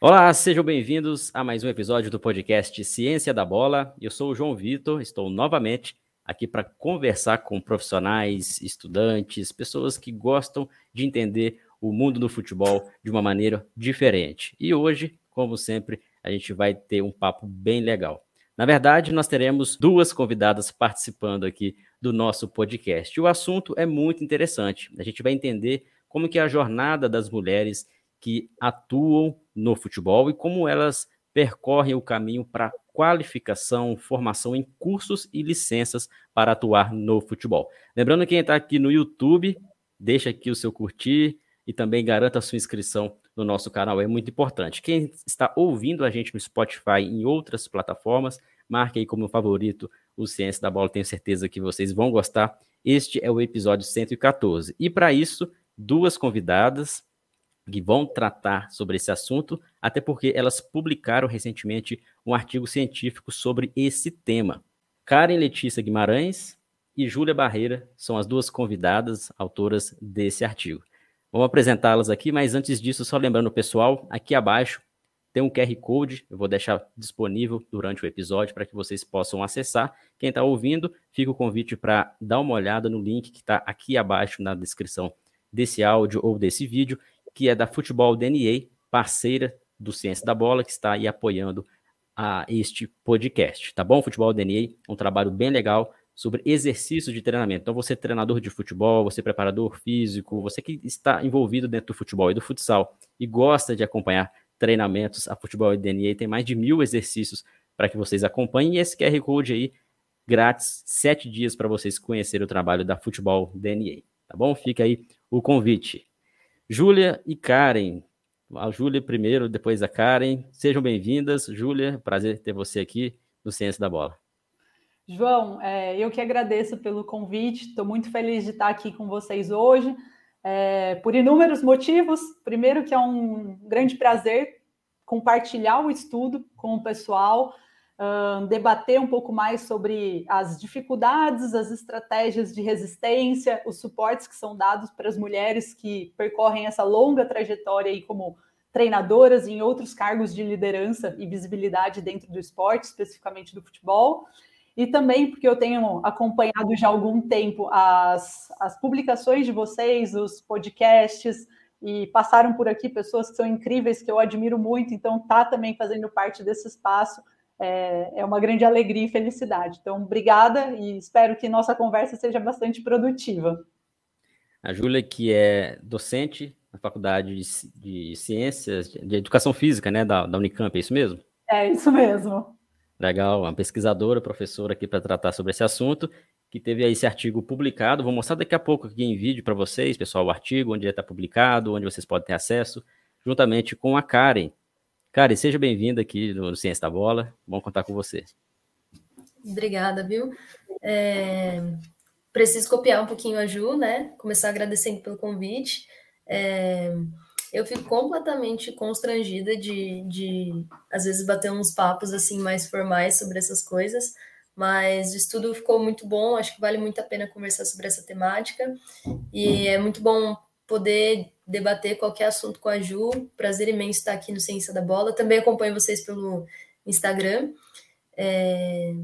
Olá, sejam bem-vindos a mais um episódio do podcast Ciência da Bola. Eu sou o João Vitor, estou novamente aqui para conversar com profissionais, estudantes, pessoas que gostam de entender o mundo do futebol de uma maneira diferente. E hoje, como sempre, a gente vai ter um papo bem legal. Na verdade, nós teremos duas convidadas participando aqui do nosso podcast. O assunto é muito interessante. A gente vai entender como que é a jornada das mulheres que atuam no futebol e como elas percorrem o caminho para qualificação, formação em cursos e licenças para atuar no futebol. Lembrando que quem está aqui no YouTube, deixa aqui o seu curtir e também garanta a sua inscrição no nosso canal, é muito importante. Quem está ouvindo a gente no Spotify e em outras plataformas, marque aí como favorito o Ciência da Bola, tenho certeza que vocês vão gostar. Este é o episódio 114. E para isso, duas convidadas que vão tratar sobre esse assunto, até porque elas publicaram recentemente um artigo científico sobre esse tema. Karen Letícia Guimarães e Júlia Barreira são as duas convidadas, autoras desse artigo. Vamos apresentá-las aqui, mas antes disso, só lembrando o pessoal, aqui abaixo tem um QR Code, eu vou deixar disponível durante o episódio para que vocês possam acessar. Quem está ouvindo, fica o convite para dar uma olhada no link que está aqui abaixo na descrição desse áudio ou desse vídeo que é da Futebol DNA, parceira do Ciência da Bola, que está aí apoiando a este podcast, tá bom? Futebol DNA, um trabalho bem legal sobre exercícios de treinamento. Então, você treinador de futebol, você preparador físico, você que está envolvido dentro do futebol e do futsal e gosta de acompanhar treinamentos, a Futebol DNA tem mais de mil exercícios para que vocês acompanhem. E esse QR Code aí, grátis, sete dias para vocês conhecerem o trabalho da Futebol DNA, tá bom? Fica aí o convite. Júlia e Karen. A Júlia primeiro, depois a Karen. Sejam bem-vindas. Júlia, prazer ter você aqui no Ciência da Bola. João, é, eu que agradeço pelo convite. Estou muito feliz de estar aqui com vocês hoje, é, por inúmeros motivos. Primeiro, que é um grande prazer compartilhar o estudo com o pessoal debater um pouco mais sobre as dificuldades, as estratégias de resistência, os suportes que são dados para as mulheres que percorrem essa longa trajetória aí como treinadoras em outros cargos de liderança e visibilidade dentro do esporte, especificamente do futebol. E também porque eu tenho acompanhado já há algum tempo as, as publicações de vocês, os podcasts, e passaram por aqui pessoas que são incríveis, que eu admiro muito, então tá também fazendo parte desse espaço é, é uma grande alegria e felicidade. Então, obrigada e espero que nossa conversa seja bastante produtiva. A Júlia, que é docente na Faculdade de, de Ciências, de Educação Física, né, da, da Unicamp, é isso mesmo? É isso mesmo. Legal, uma pesquisadora, professora aqui para tratar sobre esse assunto, que teve aí esse artigo publicado. Vou mostrar daqui a pouco aqui em vídeo para vocês, pessoal, o artigo, onde ele está publicado, onde vocês podem ter acesso, juntamente com a Karen, Cara, seja bem-vinda aqui no Ciência da Bola. Bom contar com você. Obrigada, viu? É... Preciso copiar um pouquinho a Ju, né? Começar agradecendo pelo convite. É... Eu fico completamente constrangida de, de, às vezes, bater uns papos assim mais formais sobre essas coisas, mas o estudo ficou muito bom. Acho que vale muito a pena conversar sobre essa temática e é muito bom poder debater qualquer assunto com a Ju. Prazer imenso estar aqui no Ciência da Bola. Também acompanho vocês pelo Instagram. É...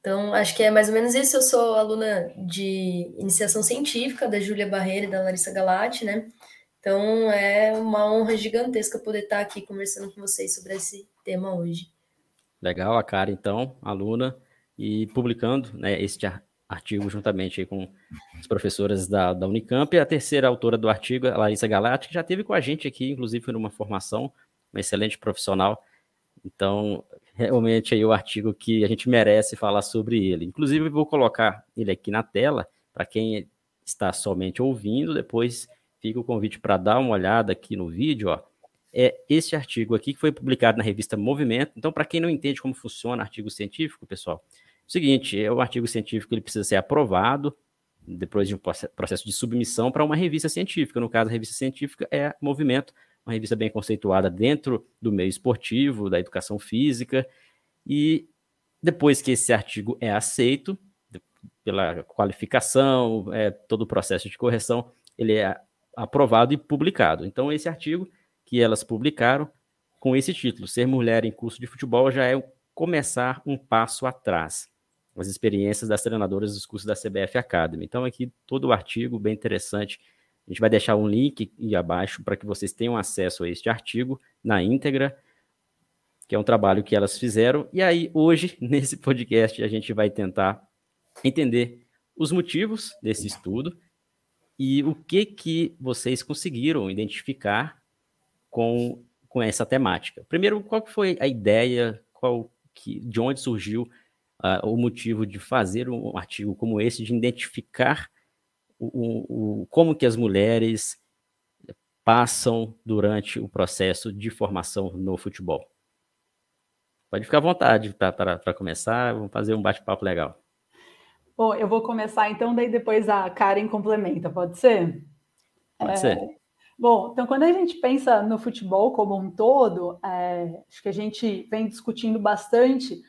Então, acho que é mais ou menos isso. Eu sou aluna de iniciação científica da Júlia Barreira e da Larissa Galati, né? Então, é uma honra gigantesca poder estar aqui conversando com vocês sobre esse tema hoje. Legal, a cara, então, aluna, e publicando né, este artigo juntamente com as professoras da, da Unicamp. E a terceira autora do artigo, a Larissa Galati, que já teve com a gente aqui, inclusive numa formação, uma excelente profissional. Então, realmente aí o artigo que a gente merece falar sobre ele. Inclusive, vou colocar ele aqui na tela para quem está somente ouvindo. Depois fica o convite para dar uma olhada aqui no vídeo. Ó. É esse artigo aqui que foi publicado na revista Movimento. Então, para quem não entende como funciona artigo científico, pessoal, Seguinte, é o artigo científico ele precisa ser aprovado depois de um processo de submissão para uma revista científica. No caso, a revista científica é Movimento, uma revista bem conceituada dentro do meio esportivo, da educação física. E depois que esse artigo é aceito pela qualificação, é, todo o processo de correção, ele é aprovado e publicado. Então, esse artigo que elas publicaram com esse título. Ser mulher em curso de futebol já é começar um passo atrás. As experiências das treinadoras dos cursos da CBF Academy. Então, aqui todo o artigo, bem interessante. A gente vai deixar um link abaixo para que vocês tenham acesso a este artigo na íntegra, que é um trabalho que elas fizeram. E aí, hoje, nesse podcast, a gente vai tentar entender os motivos desse estudo e o que que vocês conseguiram identificar com, com essa temática. Primeiro, qual foi a ideia, qual que, de onde surgiu uh, o motivo de fazer um artigo como esse, de identificar o, o, como que as mulheres passam durante o processo de formação no futebol. Pode ficar à vontade para começar, vamos fazer um bate-papo legal. Bom, eu vou começar então, daí depois a Karen complementa, pode ser? Pode é, ser. Bom, então quando a gente pensa no futebol como um todo, é, acho que a gente vem discutindo bastante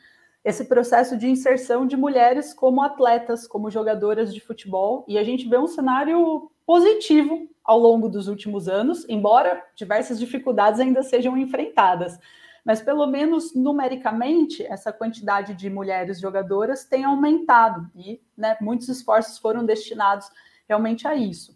esse processo de inserção de mulheres como atletas, como jogadoras de futebol, e a gente vê um cenário positivo ao longo dos últimos anos, embora diversas dificuldades ainda sejam enfrentadas mas pelo menos numericamente essa quantidade de mulheres jogadoras tem aumentado e né, muitos esforços foram destinados realmente a isso.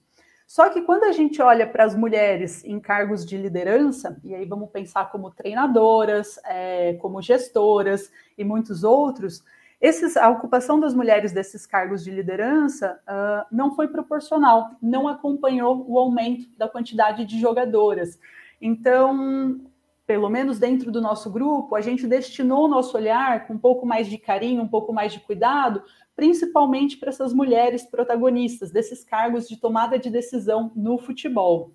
Só que quando a gente olha para as mulheres em cargos de liderança, e aí vamos pensar como treinadoras, é, como gestoras e muitos outros, esses, a ocupação das mulheres desses cargos de liderança uh, não foi proporcional, não acompanhou o aumento da quantidade de jogadoras. Então, pelo menos dentro do nosso grupo, a gente destinou o nosso olhar com um pouco mais de carinho, um pouco mais de cuidado, principalmente para essas mulheres protagonistas desses cargos de tomada de decisão no futebol.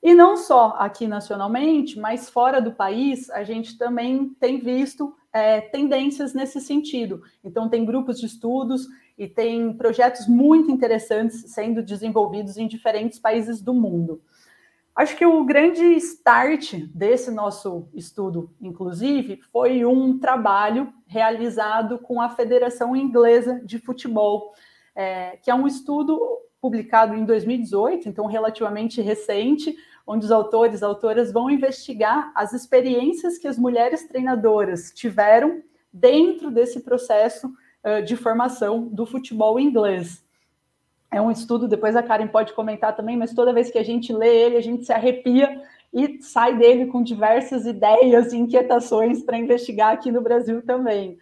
E não só aqui nacionalmente, mas fora do país, a gente também tem visto é, tendências nesse sentido. Então, tem grupos de estudos e tem projetos muito interessantes sendo desenvolvidos em diferentes países do mundo. Acho que o grande start desse nosso estudo, inclusive, foi um trabalho realizado com a Federação Inglesa de Futebol, é, que é um estudo publicado em 2018, então relativamente recente, onde os autores e autoras vão investigar as experiências que as mulheres treinadoras tiveram dentro desse processo uh, de formação do futebol inglês é um estudo, depois a Karen pode comentar também, mas toda vez que a gente lê ele, a gente se arrepia e sai dele com diversas ideias e inquietações para investigar aqui no Brasil também.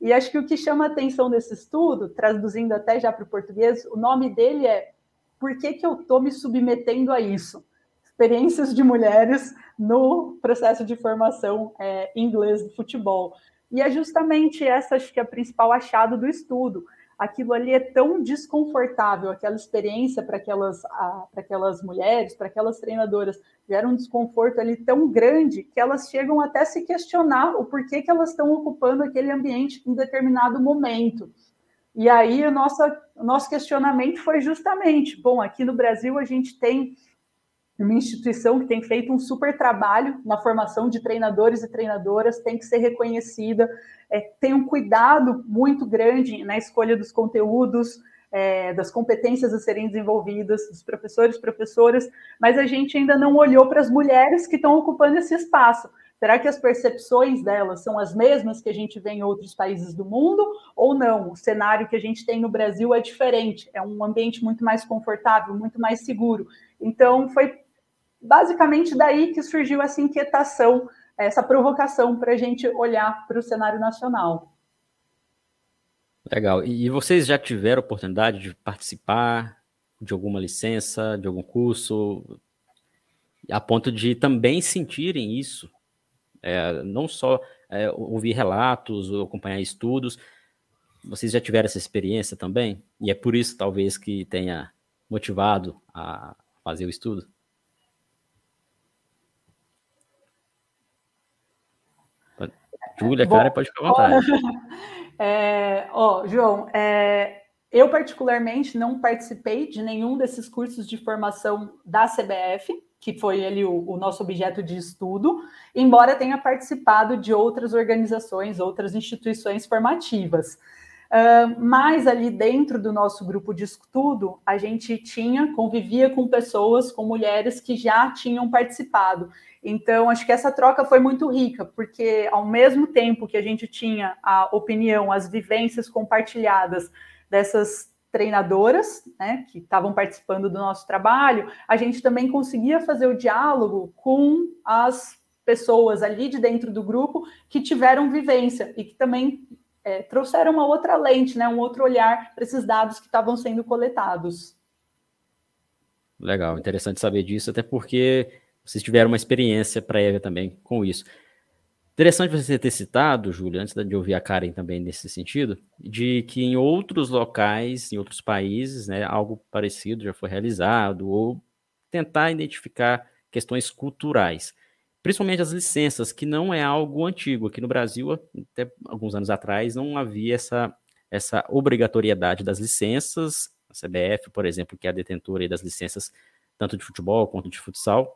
E acho que o que chama a atenção desse estudo, traduzindo até já para o português, o nome dele é Por que, que eu estou me submetendo a isso? Experiências de mulheres no processo de formação é, inglês do futebol. E é justamente essa, acho que é a principal achado do estudo aquilo ali é tão desconfortável, aquela experiência para aquelas, para aquelas mulheres, para aquelas treinadoras, gera um desconforto ali tão grande que elas chegam até se questionar o porquê que elas estão ocupando aquele ambiente em determinado momento. E aí o nosso, o nosso questionamento foi justamente, bom, aqui no Brasil a gente tem uma instituição que tem feito um super trabalho na formação de treinadores e treinadoras, tem que ser reconhecida, é, tem um cuidado muito grande na escolha dos conteúdos, é, das competências a serem desenvolvidas, dos professores, professoras, mas a gente ainda não olhou para as mulheres que estão ocupando esse espaço. Será que as percepções delas são as mesmas que a gente vê em outros países do mundo ou não? O cenário que a gente tem no Brasil é diferente, é um ambiente muito mais confortável, muito mais seguro. Então, foi basicamente daí que surgiu essa inquietação, essa provocação para a gente olhar para o cenário nacional. Legal. E vocês já tiveram oportunidade de participar de alguma licença, de algum curso, a ponto de também sentirem isso? É, não só é, ouvir relatos ou acompanhar estudos, vocês já tiveram essa experiência também? E é por isso, talvez, que tenha motivado a fazer o estudo? Júlia, cara, pode ficar à vontade. É, ó, João, é, eu particularmente não participei de nenhum desses cursos de formação da CBF, que foi ali o, o, nosso objeto de estudo, embora tenha participado de outras organizações, outras instituições formativas. Uh, mas ali dentro do nosso grupo de estudo, a gente tinha, convivia com pessoas, com mulheres que já tinham participado. Então, acho que essa troca foi muito rica, porque ao mesmo tempo que a gente tinha a opinião, as vivências compartilhadas dessas treinadoras, né, que estavam participando do nosso trabalho, a gente também conseguia fazer o diálogo com as pessoas ali de dentro do grupo que tiveram vivência e que também é, trouxeram uma outra lente, né, um outro olhar para esses dados que estavam sendo coletados. Legal, interessante saber disso, até porque vocês tiveram uma experiência prévia também com isso. Interessante você ter citado, Júlio, antes de ouvir a Karen também nesse sentido, de que em outros locais, em outros países, né, algo parecido já foi realizado, ou tentar identificar questões culturais principalmente as licenças, que não é algo antigo. Aqui no Brasil, até alguns anos atrás, não havia essa, essa obrigatoriedade das licenças. A CBF, por exemplo, que é a detentora das licenças tanto de futebol quanto de futsal.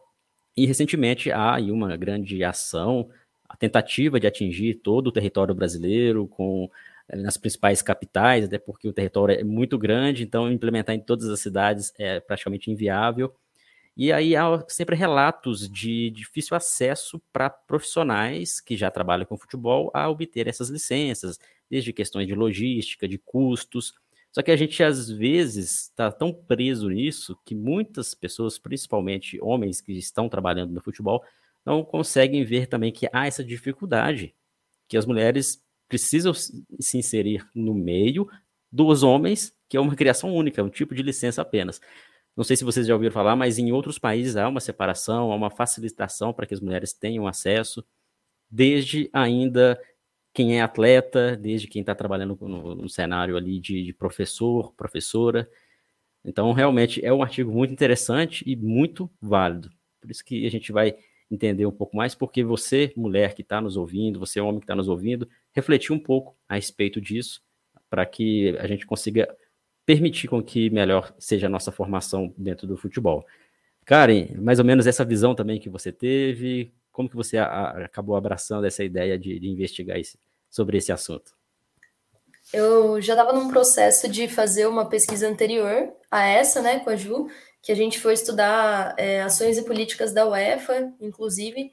E recentemente há aí uma grande ação, a tentativa de atingir todo o território brasileiro com eh, nas principais capitais, até porque o território é muito grande, então implementar em todas as cidades é praticamente inviável. E aí há sempre relatos de difícil acesso para profissionais que já trabalham com futebol a obter essas licenças, desde questões de logística, de custos. Só que a gente às vezes está tão preso nisso que muitas pessoas, principalmente homens que estão trabalhando no futebol, não conseguem ver também que há essa dificuldade, que as mulheres precisam se inserir no meio dos homens, que é uma criação única, um tipo de licença apenas. Não sei se vocês já ouviram falar, mas em outros países há uma separação, há uma facilitação para que as mulheres tenham acesso, desde ainda quem é atleta, desde quem está trabalhando no, no, cenário ali de, de professor, professora. Então, realmente é um artigo muito interessante e muito válido. Por isso que a gente vai entender um pouco mais, porque você, mulher que está nos ouvindo, você, homem que está nos ouvindo, refletir um pouco a respeito disso, para que a gente consiga permitir com que melhor seja a nossa formação dentro do futebol. Karen, mais ou menos essa visão também que você teve, como que você a, a, acabou abraçando essa ideia de, de investigar esse, sobre esse assunto? Eu já estava num processo de fazer uma pesquisa anterior a essa, né, com a Ju, que a gente foi estudar é, ações e políticas da UEFA, inclusive,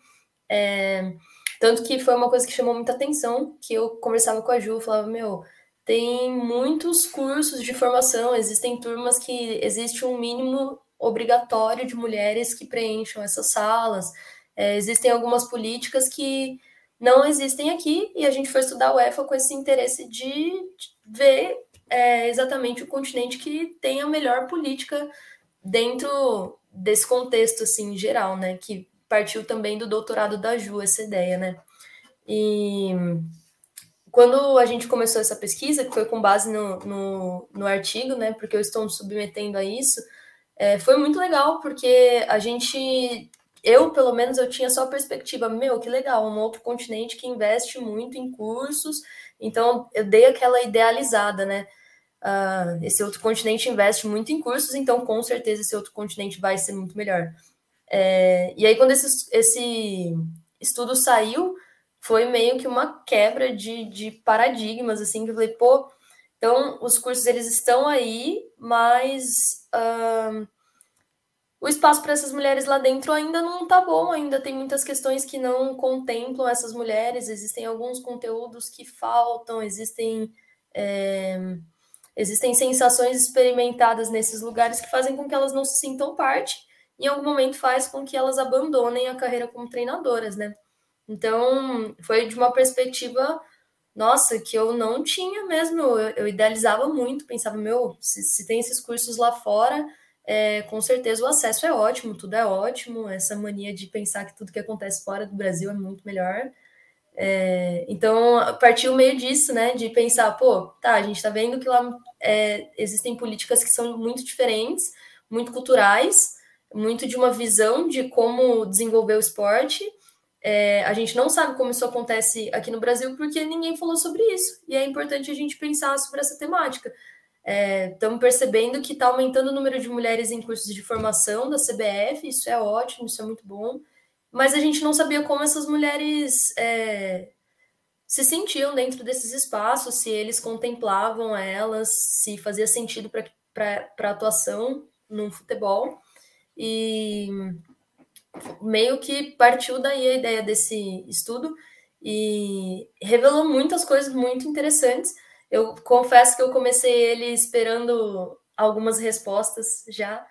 é, tanto que foi uma coisa que chamou muita atenção, que eu conversava com a Ju, falava, meu, tem muitos cursos de formação, existem turmas que existe um mínimo obrigatório de mulheres que preencham essas salas. É, existem algumas políticas que não existem aqui e a gente foi estudar o EFA com esse interesse de ver é, exatamente o continente que tem a melhor política dentro desse contexto assim geral, né? Que partiu também do doutorado da Ju essa ideia, né? E quando a gente começou essa pesquisa, que foi com base no, no, no artigo, né, porque eu estou me submetendo a isso, é, foi muito legal, porque a gente, eu pelo menos, eu tinha só a perspectiva, meu, que legal, um outro continente que investe muito em cursos, então eu dei aquela idealizada, né, uh, esse outro continente investe muito em cursos, então com certeza esse outro continente vai ser muito melhor. É, e aí quando esse, esse estudo saiu, foi meio que uma quebra de, de paradigmas, assim, que eu falei, pô, então os cursos eles estão aí, mas uh, o espaço para essas mulheres lá dentro ainda não tá bom, ainda tem muitas questões que não contemplam essas mulheres, existem alguns conteúdos que faltam, existem. É, existem sensações experimentadas nesses lugares que fazem com que elas não se sintam parte, e em algum momento faz com que elas abandonem a carreira como treinadoras, né? Então, foi de uma perspectiva, nossa, que eu não tinha mesmo. Eu, eu idealizava muito, pensava, meu, se, se tem esses cursos lá fora, é, com certeza o acesso é ótimo, tudo é ótimo. Essa mania de pensar que tudo que acontece fora do Brasil é muito melhor. É, então, partiu meio disso, né? De pensar, pô, tá, a gente tá vendo que lá é, existem políticas que são muito diferentes, muito culturais, muito de uma visão de como desenvolver o esporte, é, a gente não sabe como isso acontece aqui no Brasil porque ninguém falou sobre isso. E é importante a gente pensar sobre essa temática. Estamos é, percebendo que está aumentando o número de mulheres em cursos de formação da CBF, isso é ótimo, isso é muito bom. Mas a gente não sabia como essas mulheres é, se sentiam dentro desses espaços, se eles contemplavam elas, se fazia sentido para a atuação no futebol. E meio que partiu daí a ideia desse estudo e revelou muitas coisas muito interessantes. Eu confesso que eu comecei ele esperando algumas respostas já.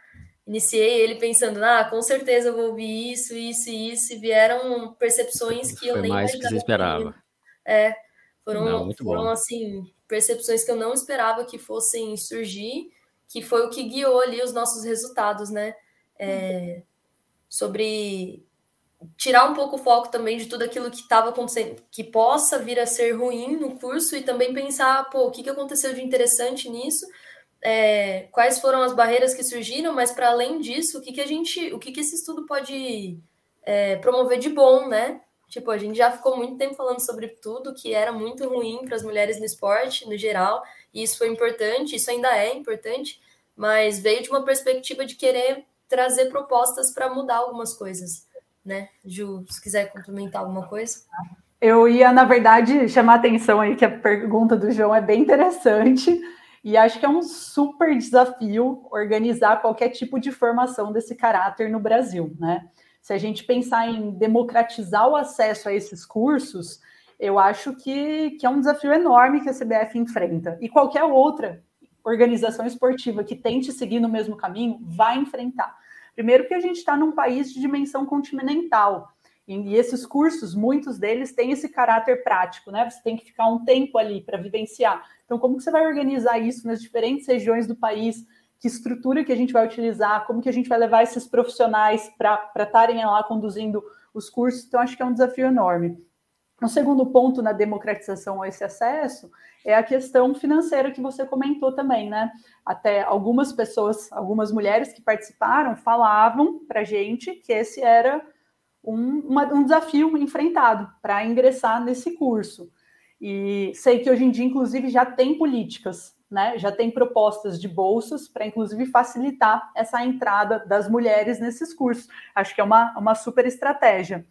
Iniciei ele pensando, ah, com certeza eu vou ouvir isso, isso e isso, e vieram percepções que Foi eu nem mais que você esperava. É, foram, Não, foram assim, percepções que eu não esperava que fossem surgir, que foi o que guiou ali os nossos resultados, né? É, sobre tirar um pouco o foco também de tudo aquilo que estava acontecendo, que possa vir a ser ruim no curso e também pensar, pô, o que, que aconteceu de interessante nisso, é, quais foram as barreiras que surgiram, mas para além disso, o que, que a gente, o que, que esse estudo pode é, promover de bom, né? Tipo, a gente já ficou muito tempo falando sobre tudo que era muito ruim para as mulheres no esporte, no geral, e isso foi importante, isso ainda é importante, mas veio de uma perspectiva de querer trazer propostas para mudar algumas coisas, né? Ju, se quiser complementar alguma coisa. Eu ia, na verdade, chamar a atenção aí que a pergunta do João é bem interessante e acho que é um super desafio organizar qualquer tipo de formação desse caráter no Brasil, né? Se a gente pensar em democratizar o acesso a esses cursos, eu acho que, que é um desafio enorme que a CBF enfrenta. E qualquer outra organização esportiva que tente seguir no mesmo caminho vai enfrentar. Primeiro que a gente está num país de dimensão continental. E esses cursos, muitos deles têm esse caráter prático, né? Você tem que ficar um tempo ali para vivenciar. Então, como que você vai organizar isso nas diferentes regiões do país? que estrutura que a gente vai utilizar, como que a gente vai levar esses profissionais para estarem lá conduzindo os cursos. Então, acho que é um desafio enorme. O segundo ponto na democratização a esse acesso é a questão financeira que você comentou também, né? Até algumas pessoas, algumas mulheres que participaram, falavam para gente que esse era um, uma, um desafio enfrentado para ingressar nesse curso. E sei que hoje em dia, inclusive, já tem políticas né, já tem propostas de bolsas para, inclusive, facilitar essa entrada das mulheres nesses cursos. Acho que é uma, uma super estratégia.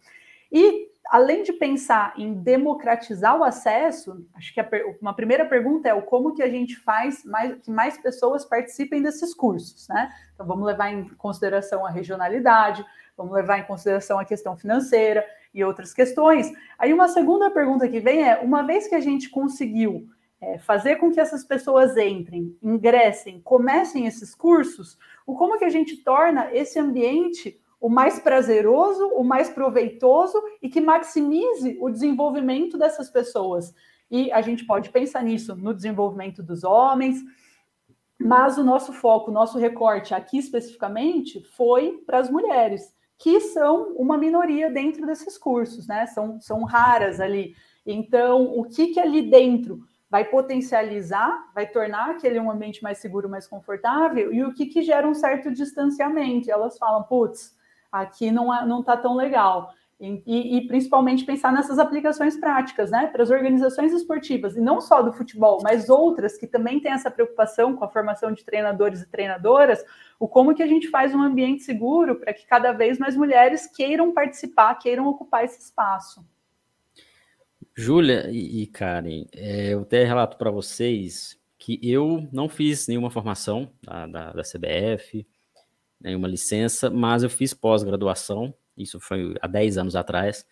E, além de pensar em democratizar o acesso, acho que uma primeira pergunta é o como que a gente faz mais, que mais pessoas participem desses cursos, né? Então, vamos levar em consideração a regionalidade, vamos levar em consideração a questão financeira e outras questões. Aí, uma segunda pergunta que vem é, uma vez que a gente conseguiu é, fazer com que essas pessoas entrem, ingressem, comecem esses cursos, o como que a gente torna esse ambiente o mais prazeroso, o mais proveitoso e que maximize o desenvolvimento dessas pessoas. E a gente pode pensar nisso no desenvolvimento dos homens, mas o nosso foco, o nosso recorte aqui especificamente foi para as mulheres, que são uma minoria dentro desses cursos, né? São, são raras ali. Então, o que, que ali dentro vai potencializar, vai tornar aquele um ambiente mais seguro, mais confortável, e o que, que gera um certo distanciamento. E elas falam, putz, aqui não está não tá tão legal. E, e, e, principalmente pensar nessas aplicações práticas, né, para as organizações esportivas, e não só do futebol, mas outras que também têm essa preocupação com a formação de treinadores e treinadoras, o como que a gente faz um ambiente seguro para que cada vez mais mulheres queiram participar, queiram ocupar esse espaço. Júlia e, Karen, é, eu até relato para vocês que eu não fiz nenhuma formação da, da, da CBF, nenhuma licença, mas eu fiz pós-graduação, isso foi há 10 anos atrás,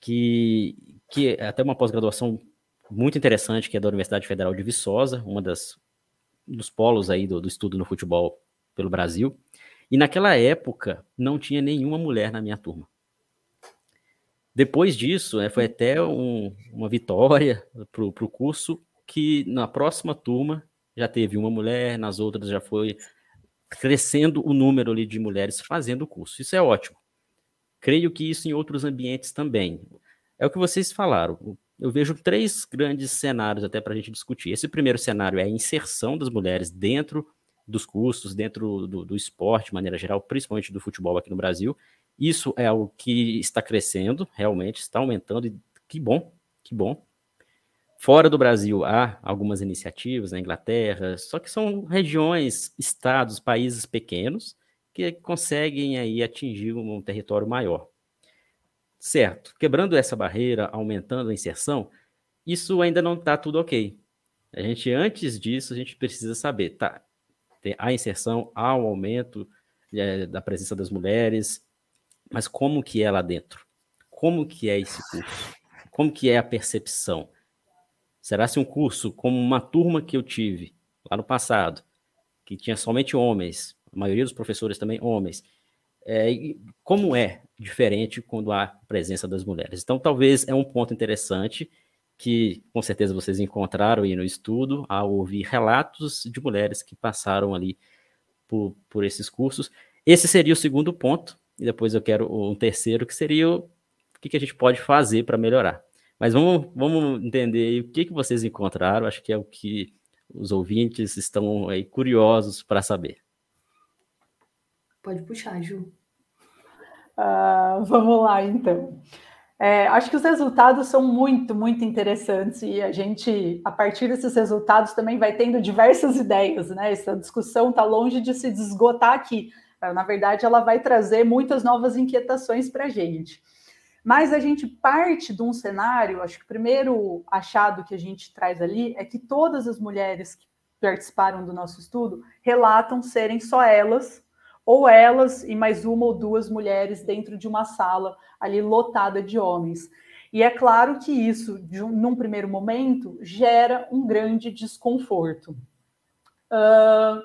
que, que é até uma pós-graduação muito interessante, que é da Universidade Federal de Viçosa, uma das dos polos aí do, do estudo no futebol pelo Brasil. E naquela época não tinha nenhuma mulher na minha turma. Depois disso, né, foi até um, uma vitória para o curso, que na próxima turma já teve uma mulher, nas outras já foi crescendo o número ali de mulheres fazendo o curso. Isso é ótimo. Creio que isso em outros ambientes também. É o que vocês falaram. Eu vejo três grandes cenários até para a gente discutir. Esse primeiro cenário é a inserção das mulheres dentro dos cursos, dentro do, do esporte, de maneira geral, principalmente do futebol aqui no Brasil. Isso é algo que está crescendo, realmente está aumentando, e que bom, que bom. Fora do Brasil há algumas iniciativas na Inglaterra, só que são regiões, estados, países pequenos que conseguem aí atingir um território maior. certo, quebrando essa barreira, aumentando a inserção, isso ainda não está tudo ok. A gente, antes disso, a gente precisa saber, tá, a inserção, há um aumento é, da presença das mulheres, mas como que é lá dentro? Como que é esse curso? Como que é a percepção? Será se um curso como uma turma que eu tive lá no passado, que tinha somente homens, a maioria dos professores também homens, é, como é diferente quando há presença das mulheres? Então, talvez é um ponto interessante que com certeza vocês encontraram aí no estudo ao ouvir relatos de mulheres que passaram ali por, por esses cursos. Esse seria o segundo ponto, e depois eu quero um terceiro, que seria o, o que, que a gente pode fazer para melhorar. Mas vamos, vamos entender o que, que vocês encontraram, acho que é o que os ouvintes estão aí curiosos para saber. Pode puxar, Ju. Uh, vamos lá, então. É, acho que os resultados são muito, muito interessantes e a gente, a partir desses resultados, também vai tendo diversas ideias, né? Essa discussão está longe de se esgotar aqui. Na verdade, ela vai trazer muitas novas inquietações para a gente. Mas a gente parte de um cenário, acho que o primeiro achado que a gente traz ali é que todas as mulheres que participaram do nosso estudo relatam serem só elas ou elas e mais uma ou duas mulheres dentro de uma sala ali lotada de homens. E é claro que isso, um, num primeiro momento, gera um grande desconforto. Uh,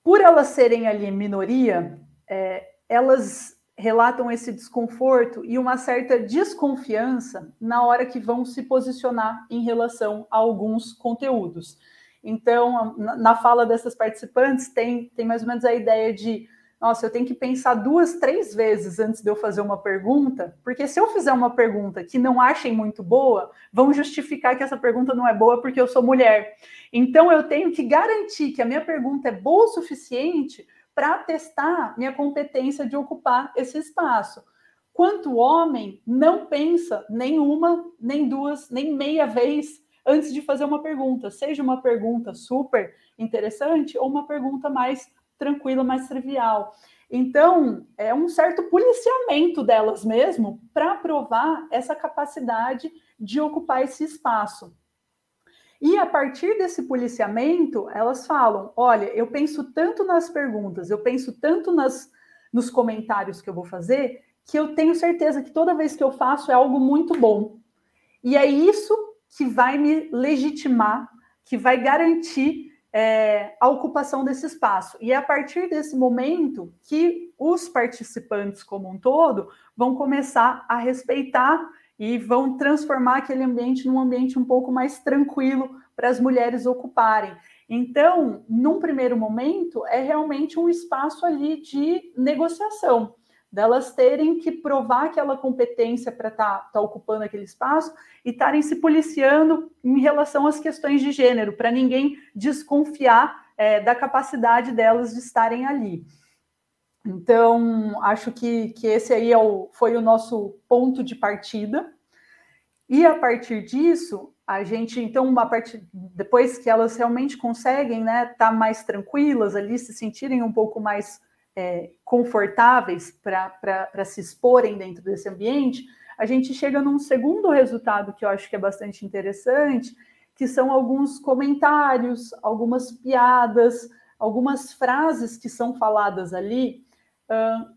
por elas serem ali minoria, é, elas relatam esse desconforto e uma certa desconfiança na hora que vão se posicionar em relação a alguns conteúdos. Então, na fala dessas participantes, tem, tem mais ou menos a ideia de: nossa, eu tenho que pensar duas, três vezes antes de eu fazer uma pergunta, porque se eu fizer uma pergunta que não achem muito boa, vão justificar que essa pergunta não é boa porque eu sou mulher. Então, eu tenho que garantir que a minha pergunta é boa o suficiente para testar minha competência de ocupar esse espaço. Quanto homem não pensa nem uma, nem duas, nem meia vez antes de fazer uma pergunta, seja uma pergunta super interessante ou uma pergunta mais tranquila, mais trivial. Então, é um certo policiamento delas mesmo para provar essa capacidade de ocupar esse espaço. E a partir desse policiamento, elas falam: olha, eu penso tanto nas perguntas, eu penso tanto nas, nos comentários que eu vou fazer, que eu tenho certeza que toda vez que eu faço é algo muito bom. E é isso que vai me legitimar, que vai garantir é, a ocupação desse espaço. E é a partir desse momento que os participantes, como um todo, vão começar a respeitar e vão transformar aquele ambiente num ambiente um pouco mais tranquilo para as mulheres ocuparem. Então, num primeiro momento, é realmente um espaço ali de negociação delas terem que provar aquela competência para estar tá, tá ocupando aquele espaço e estarem se policiando em relação às questões de gênero, para ninguém desconfiar é, da capacidade delas de estarem ali. Então, acho que, que esse aí é o, foi o nosso ponto de partida. E a partir disso, a gente, então, uma parte, depois que elas realmente conseguem né, estar tá mais tranquilas ali, se sentirem um pouco mais é, confortáveis para se exporem dentro desse ambiente, a gente chega num segundo resultado que eu acho que é bastante interessante, que são alguns comentários, algumas piadas, algumas frases que são faladas ali,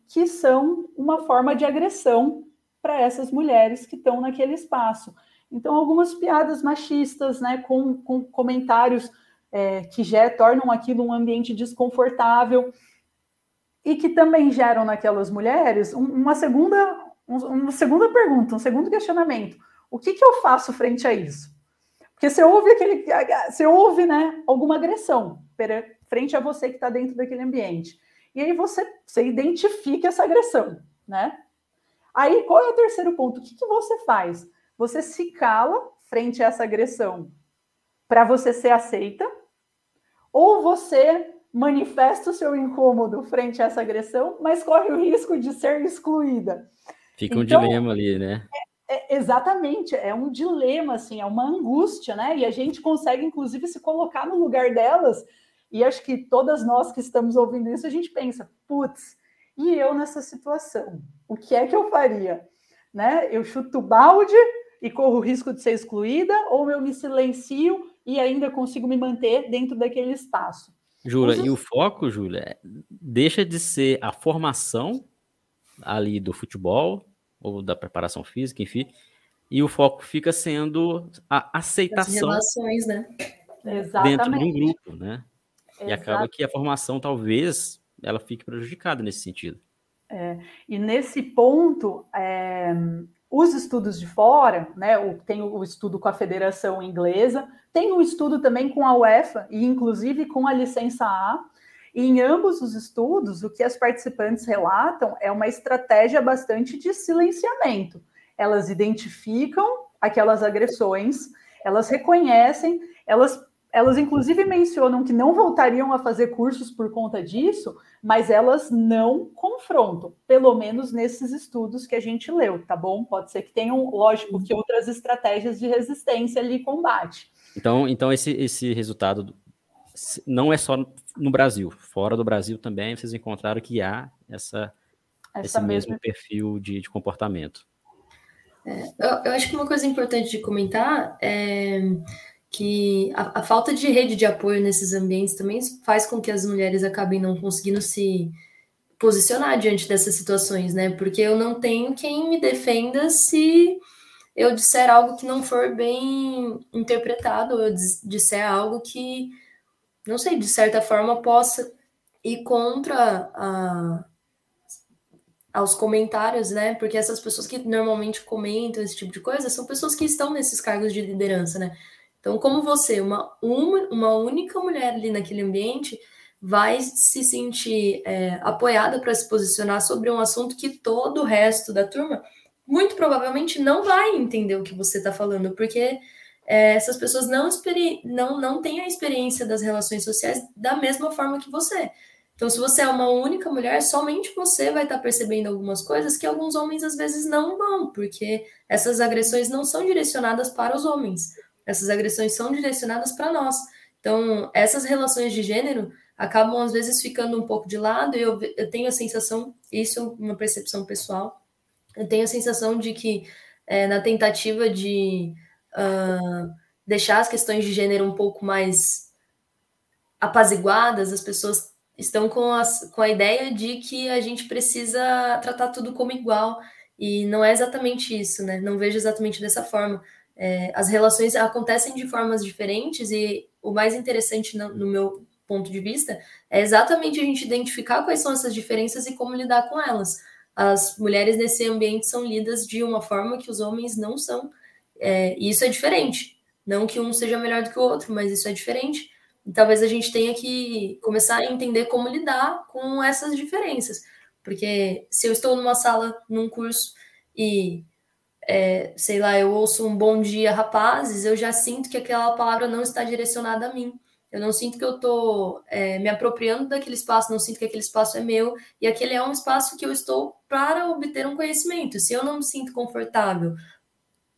que são uma forma de agressão para essas mulheres que estão naquele espaço. Então, algumas piadas machistas, né, com, com comentários é, que já tornam aquilo um ambiente desconfortável e que também geram naquelas mulheres uma segunda, uma segunda pergunta, um segundo questionamento. O que, que eu faço frente a isso? Porque você ouve aquele, você ouve, né, alguma agressão frente a você que está dentro daquele ambiente. E aí você, você identifica essa agressão, né? Aí qual é o terceiro ponto? O que, que você faz? Você se cala frente a essa agressão para você ser aceita, ou você manifesta o seu incômodo frente a essa agressão, mas corre o risco de ser excluída. Fica um então, dilema ali, né? É, é, exatamente, é um dilema, assim, é uma angústia, né? E a gente consegue, inclusive, se colocar no lugar delas. E acho que todas nós que estamos ouvindo isso, a gente pensa, putz, e eu nessa situação? o que é que eu faria? Né? Eu chuto balde e corro o risco de ser excluída, ou eu me silencio e ainda consigo me manter dentro daquele espaço. Júlia, e o foco, Júlia, é, deixa de ser a formação ali do futebol ou da preparação física, enfim, e o foco fica sendo a aceitação As relações, né? dentro de um grupo, né? E acaba que a formação talvez ela fique prejudicada nesse sentido. É, e nesse ponto, é, os estudos de fora, né? O, tem o estudo com a Federação Inglesa, tem um estudo também com a UEFA e inclusive com a licença A. E em ambos os estudos, o que as participantes relatam é uma estratégia bastante de silenciamento. Elas identificam aquelas agressões, elas reconhecem, elas elas, inclusive, mencionam que não voltariam a fazer cursos por conta disso, mas elas não confrontam, pelo menos nesses estudos que a gente leu, tá bom? Pode ser que tenham, lógico, que outras estratégias de resistência ali combate. Então, então esse, esse resultado não é só no Brasil, fora do Brasil também vocês encontraram que há essa, essa esse mesmo mesma... perfil de, de comportamento. É, eu, eu acho que uma coisa importante de comentar é que a, a, falta de rede de apoio nesses ambientes também faz com que as mulheres acabem não conseguindo se posicionar diante dessas situações, né? Porque eu não tenho quem me defenda se eu disser algo que não for bem interpretado, ou eu disser algo que, não sei, de certa forma possa ir contra a, aos comentários, né? Porque essas pessoas que normalmente comentam esse tipo de coisa são pessoas que estão nesses cargos de liderança, né? Então, como você, uma, uma, uma única mulher ali naquele ambiente, vai se sentir é, apoiada para se posicionar sobre um assunto que todo o resto da turma muito provavelmente não vai entender o que você está falando, porque é, essas pessoas não, não, não têm a experiência das relações sociais da mesma forma que você. Então, se você é uma única mulher, somente você vai estar tá percebendo algumas coisas que alguns homens às vezes não vão, porque essas agressões não são direcionadas para os homens. Essas agressões são direcionadas para nós. Então, essas relações de gênero acabam às vezes ficando um pouco de lado e eu, eu tenho a sensação, isso é uma percepção pessoal, eu tenho a sensação de que é, na tentativa de uh, deixar as questões de gênero um pouco mais apaziguadas, as pessoas estão com, as, com a ideia de que a gente precisa tratar tudo como igual, e não é exatamente isso, né? Não vejo exatamente dessa forma. É, as relações acontecem de formas diferentes e o mais interessante no, no, meu ponto de vista é exatamente a gente identificar quais são essas diferenças e como lidar com elas. As mulheres nesse ambiente são lidas de uma forma que os homens não são, é, e isso é diferente. Não que um seja melhor do que o outro, mas isso é diferente. E talvez a gente tenha que começar a entender como lidar com essas diferenças. Porque se eu estou numa sala, num curso, e é, sei lá, eu ouço um bom dia, rapazes, eu já sinto que aquela palavra não está direcionada a mim. Eu não sinto que eu estou é, me apropriando daquele espaço, não sinto que aquele espaço é meu, e aquele é um espaço que eu estou para obter um conhecimento. Se eu não me sinto confortável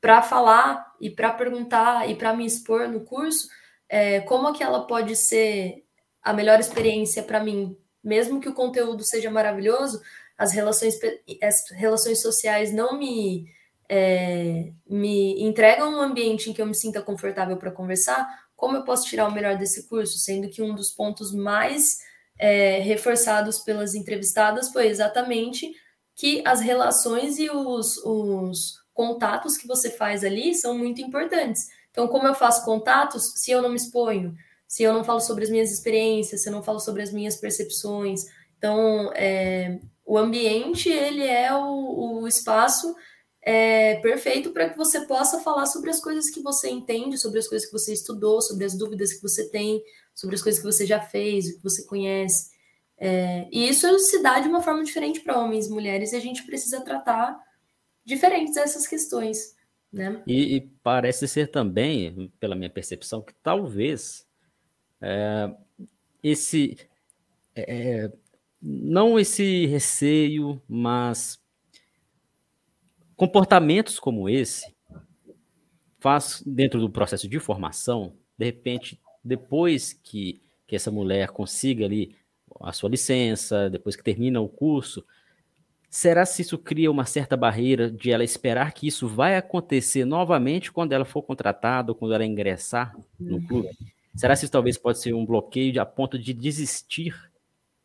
para falar e para perguntar e para me expor no curso, é, como aquela pode ser a melhor experiência para mim, mesmo que o conteúdo seja maravilhoso, as relações, as relações sociais não me é, me entregam um ambiente em que eu me sinta confortável para conversar, como eu posso tirar o melhor desse curso? Sendo que um dos pontos mais é, reforçados pelas entrevistadas foi exatamente que as relações e os, os contatos que você faz ali são muito importantes. Então, como eu faço contatos se eu não me exponho? Se eu não falo sobre as minhas experiências, se eu não falo sobre as minhas percepções. Então, é, o ambiente, ele é o, o espaço é, perfeito para que você possa falar sobre as coisas que você entende, sobre as coisas que você estudou, sobre as dúvidas que você tem, sobre as coisas que você já fez, o que você conhece. É, e isso se dá de uma forma diferente para homens e mulheres, e a gente precisa tratar diferentes essas questões. Né? E, e parece ser também, pela minha percepção, que talvez é, esse. É, não esse receio, mas Comportamentos como esse faz dentro do processo de formação, de repente, depois que, que essa mulher consiga ali a sua licença, depois que termina o curso, será se isso cria uma certa barreira de ela esperar que isso vai acontecer novamente quando ela for contratada ou quando ela ingressar no uhum. clube? Será se isso talvez pode ser um bloqueio a ponto de desistir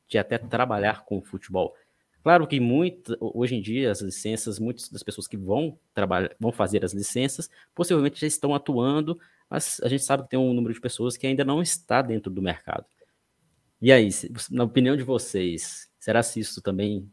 de até trabalhar com o futebol? Claro que muito, hoje em dia as licenças, muitas das pessoas que vão trabalhar, vão fazer as licenças, possivelmente já estão atuando, mas a gente sabe que tem um número de pessoas que ainda não está dentro do mercado. E aí, na opinião de vocês, será se isso também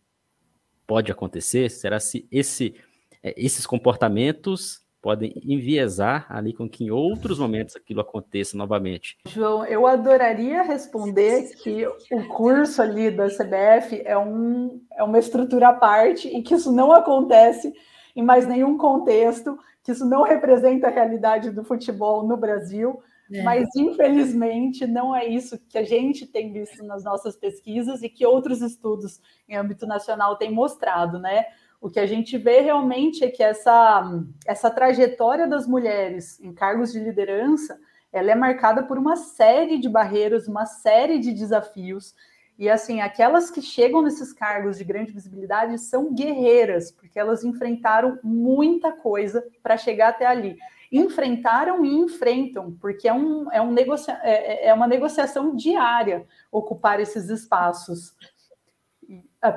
pode acontecer? Será se esse, é, esses comportamentos podem enviesar ali com que em outros momentos aquilo aconteça novamente. João, eu adoraria responder que o curso ali da CBF é, um, é uma estrutura à parte e que isso não acontece em mais nenhum contexto, que isso não representa a realidade do futebol no Brasil. É. Mas, infelizmente, não é isso que a gente tem visto nas nossas pesquisas e que outros estudos em âmbito nacional têm mostrado, né? O que a gente vê realmente é que essa, essa trajetória das mulheres em cargos de liderança ela é marcada por uma série de barreiras, uma série de desafios. E assim, aquelas que chegam nesses cargos de grande visibilidade são guerreiras, porque elas enfrentaram muita coisa para chegar até ali. Enfrentaram e enfrentam, porque é, um, é, um negocia é, é, é uma negociação diária ocupar esses espaços.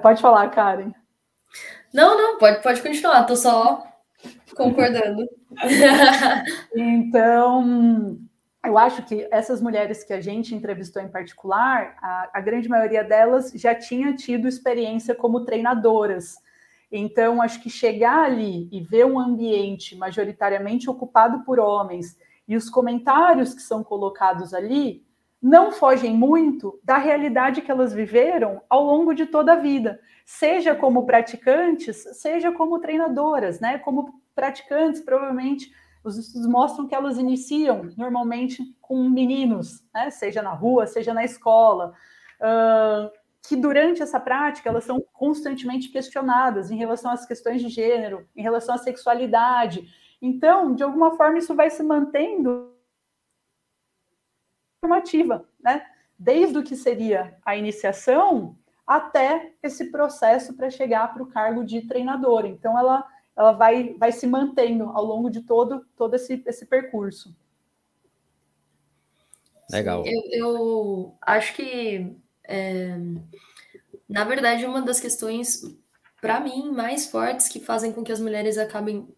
Pode falar, Karen. Não, não, pode, pode continuar, tô só concordando. então, eu acho que essas mulheres que a gente entrevistou em particular, a, a, grande maioria delas já tinha tido experiência como treinadoras. Então, acho que chegar ali e ver um ambiente majoritariamente ocupado por homens e os comentários que são colocados ali não fogem muito da realidade que elas viveram ao longo de toda a vida seja como praticantes, seja como treinadoras, né? Como praticantes, provavelmente os estudos mostram que elas iniciam normalmente com meninos, né? Seja na rua, seja na escola. Uh, que durante essa prática elas são constantemente questionadas em relação às questões de gênero, em relação à sexualidade. Então, de alguma forma, isso vai se mantendo formativa, né? Desde o que seria a iniciação até esse processo para chegar para o cargo de treinadora. Então, ela, ela vai, vai se mantendo ao longo de todo, todo esse, esse percurso. Legal. Eu, eu acho que, é, na verdade, uma das questões, para mim, mais fortes que fazem com que as mulheres acabem,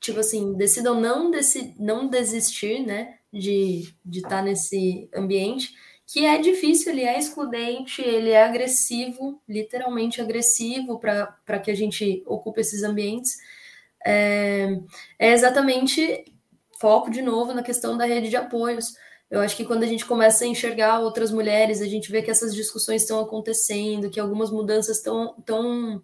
tipo assim, decidam não, desi não desistir, né, de estar tá nesse ambiente, que é difícil, ele é excludente, ele é agressivo, literalmente agressivo para que a gente ocupe esses ambientes. É, é exatamente foco de novo na questão da rede de apoios. Eu acho que quando a gente começa a enxergar outras mulheres, a gente vê que essas discussões estão acontecendo, que algumas mudanças estão, estão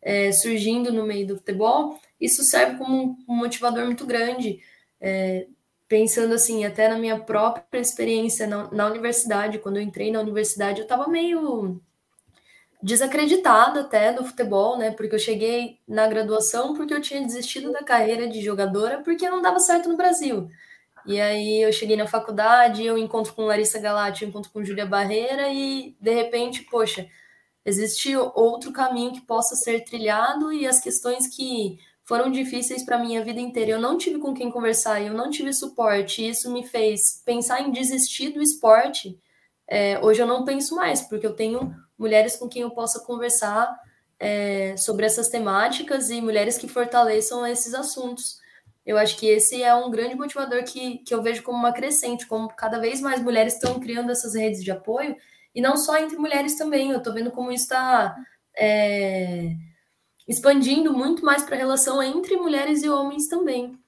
é, surgindo no meio do futebol, isso serve como um motivador muito grande. É, pensando assim, até na minha própria experiência na, na universidade, quando eu entrei na universidade, eu estava meio desacreditada até do futebol, né? Porque eu cheguei na graduação porque eu tinha desistido da carreira de jogadora porque não dava certo no Brasil. E aí eu cheguei na faculdade, eu encontro com Larissa Galati, eu encontro com Júlia Barreira e de repente, poxa, existe outro caminho que possa ser trilhado e as questões que foram difíceis para mim a vida inteira. Eu não tive com quem conversar, eu não tive suporte. Isso me fez pensar em desistir do esporte. É, hoje eu não penso mais, porque eu tenho mulheres com quem eu possa conversar é, sobre essas temáticas e mulheres que fortaleçam esses assuntos. Eu acho que esse é um grande motivador que, que eu vejo como uma crescente, como cada vez mais mulheres estão criando essas redes de apoio, e não só entre mulheres também. Eu estou vendo como isso está. É, expandindo muito mais para a relação entre mulheres e homens também.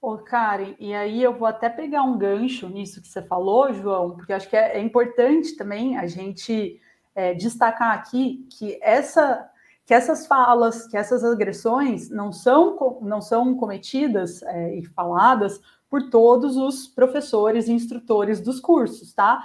Ô, Karen, e aí eu vou até pegar um gancho nisso que você falou, João, porque acho que é, é importante também a gente é, destacar aqui que essa que essas falas, que essas agressões não são, não são cometidas é, e faladas por todos os professores e instrutores dos cursos, tá?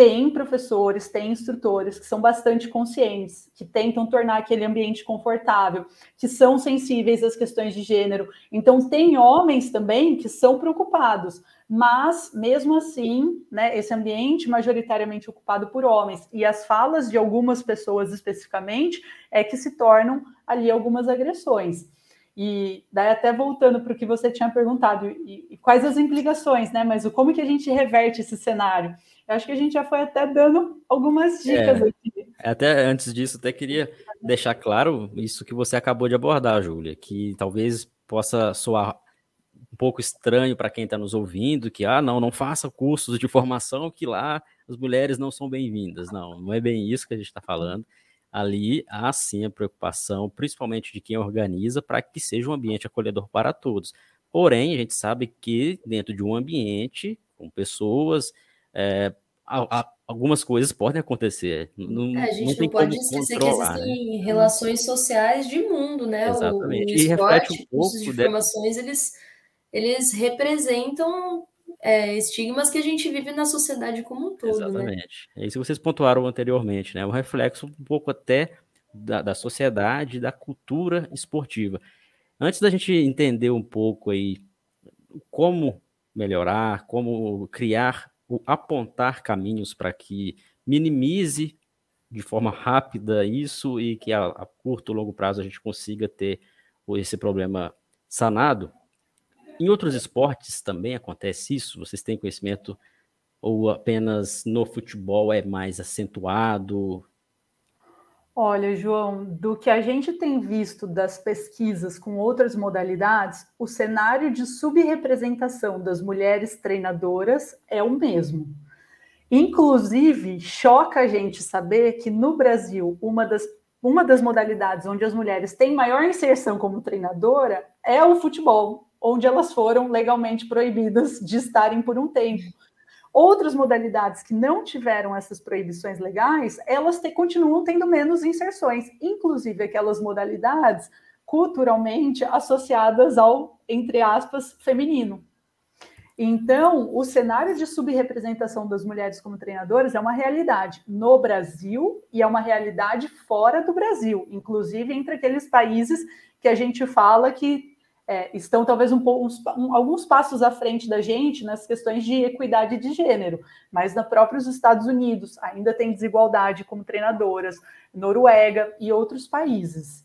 Tem professores, tem instrutores que são bastante conscientes, que tentam tornar aquele ambiente confortável, que são sensíveis às questões de gênero. Então, tem homens também que são preocupados, mas mesmo assim, né, esse ambiente majoritariamente ocupado por homens e as falas de algumas pessoas especificamente é que se tornam ali algumas agressões. E daí até voltando para o que você tinha perguntado, e, e, quais as implicações, né? Mas o como que a gente reverte esse cenário? Acho que a gente já foi até dando algumas dicas é, aqui. Até antes disso, até queria deixar claro isso que você acabou de abordar, Júlia, que talvez possa soar um pouco estranho para quem está nos ouvindo, que ah, não, não faça cursos de formação que lá as mulheres não são bem-vindas. Não, não é bem isso que a gente está falando ali há sim a preocupação, principalmente de quem organiza, para que seja um ambiente acolhedor para todos. Porém, a gente sabe que dentro de um ambiente, com pessoas, é, algumas coisas podem acontecer. Não, é, a gente não, não pode esquecer que existem né? relações sociais de mundo, né? Exatamente. O, o esporte, e reflete um pouco de informações, eles, eles representam é, estigmas que a gente vive na sociedade como um todo. Né? Exatamente. Né? É isso que vocês pontuaram anteriormente, né? Um reflexo um pouco até da, da sociedade, da cultura esportiva. Antes da gente entender um pouco aí como melhorar, como criar, apontar caminhos para que minimize de forma rápida isso e que a, a curto, longo prazo a gente consiga ter esse problema sanado, em outros esportes também acontece isso? Vocês têm conhecimento ou apenas no futebol é mais acentuado? Olha, João, do que a gente tem visto das pesquisas com outras modalidades, o cenário de subrepresentação das mulheres treinadoras é o mesmo. Inclusive, choca a gente saber que no Brasil, uma das, uma das modalidades onde as mulheres têm maior inserção como treinadora é o futebol onde elas foram legalmente proibidas de estarem por um tempo. Outras modalidades que não tiveram essas proibições legais, elas te, continuam tendo menos inserções, inclusive aquelas modalidades culturalmente associadas ao, entre aspas, feminino. Então, o cenário de subrepresentação das mulheres como treinadoras é uma realidade no Brasil e é uma realidade fora do Brasil, inclusive entre aqueles países que a gente fala que é, estão talvez um pouco, uns, um, alguns passos à frente da gente nas questões de equidade de gênero, mas na próprios Estados Unidos ainda tem desigualdade como treinadoras, Noruega e outros países.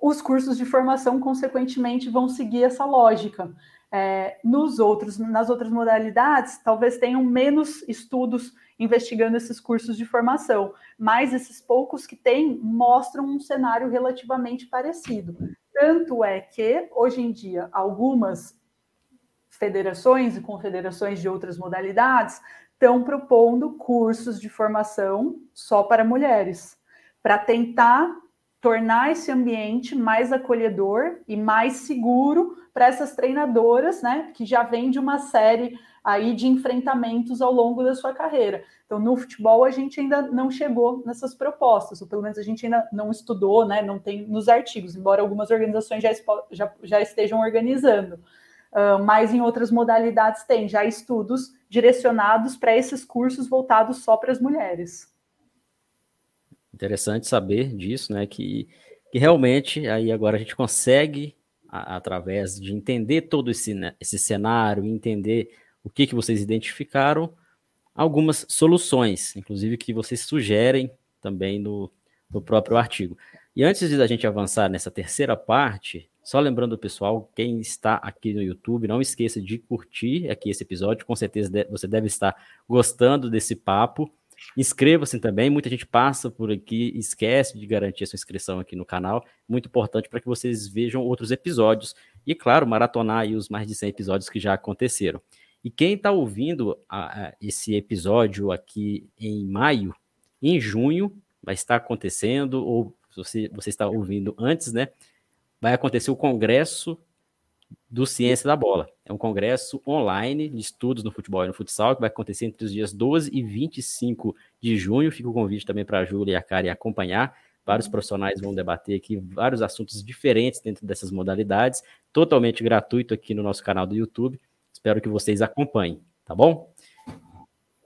Os cursos de formação, consequentemente, vão seguir essa lógica. É, nos outros, nas outras modalidades, talvez tenham menos estudos investigando esses cursos de formação, mas esses poucos que têm mostram um cenário relativamente parecido. Tanto é que, hoje em dia, algumas federações e confederações de outras modalidades estão propondo cursos de formação só para mulheres, para tentar tornar esse ambiente mais acolhedor e mais seguro para essas treinadoras, né, que já vem de uma série aí de enfrentamentos ao longo da sua carreira. Então, no futebol, a gente ainda não chegou nessas propostas, ou pelo menos a gente ainda não estudou, né, não tem nos artigos, embora algumas organizações já, já, já estejam organizando. Uh, mas em outras modalidades tem já estudos direcionados para esses cursos voltados só para as mulheres. Interessante saber disso, né? Que, que realmente aí agora a gente consegue, a, através de entender todo esse, né, esse cenário, entender o que, que vocês identificaram, algumas soluções, inclusive que vocês sugerem também no, no próprio artigo. E antes de a gente avançar nessa terceira parte, só lembrando, pessoal, quem está aqui no YouTube, não esqueça de curtir aqui esse episódio. Com certeza você deve estar gostando desse papo. Inscreva-se também. Muita gente passa por aqui, esquece de garantir a sua inscrição aqui no canal. Muito importante para que vocês vejam outros episódios. E, claro, maratonar os mais de 100 episódios que já aconteceram. E quem está ouvindo a, a, esse episódio aqui em maio, em junho, vai estar acontecendo, ou você, você está ouvindo antes, né? Vai acontecer o Congresso do Ciência da Bola. É um congresso online de estudos no futebol e no futsal, que vai acontecer entre os dias 12 e 25 de junho. Fica o convite também para a Júlia e a Karen acompanhar. Vários profissionais vão debater aqui vários assuntos diferentes dentro dessas modalidades, totalmente gratuito aqui no nosso canal do YouTube. Espero que vocês acompanhem, tá bom?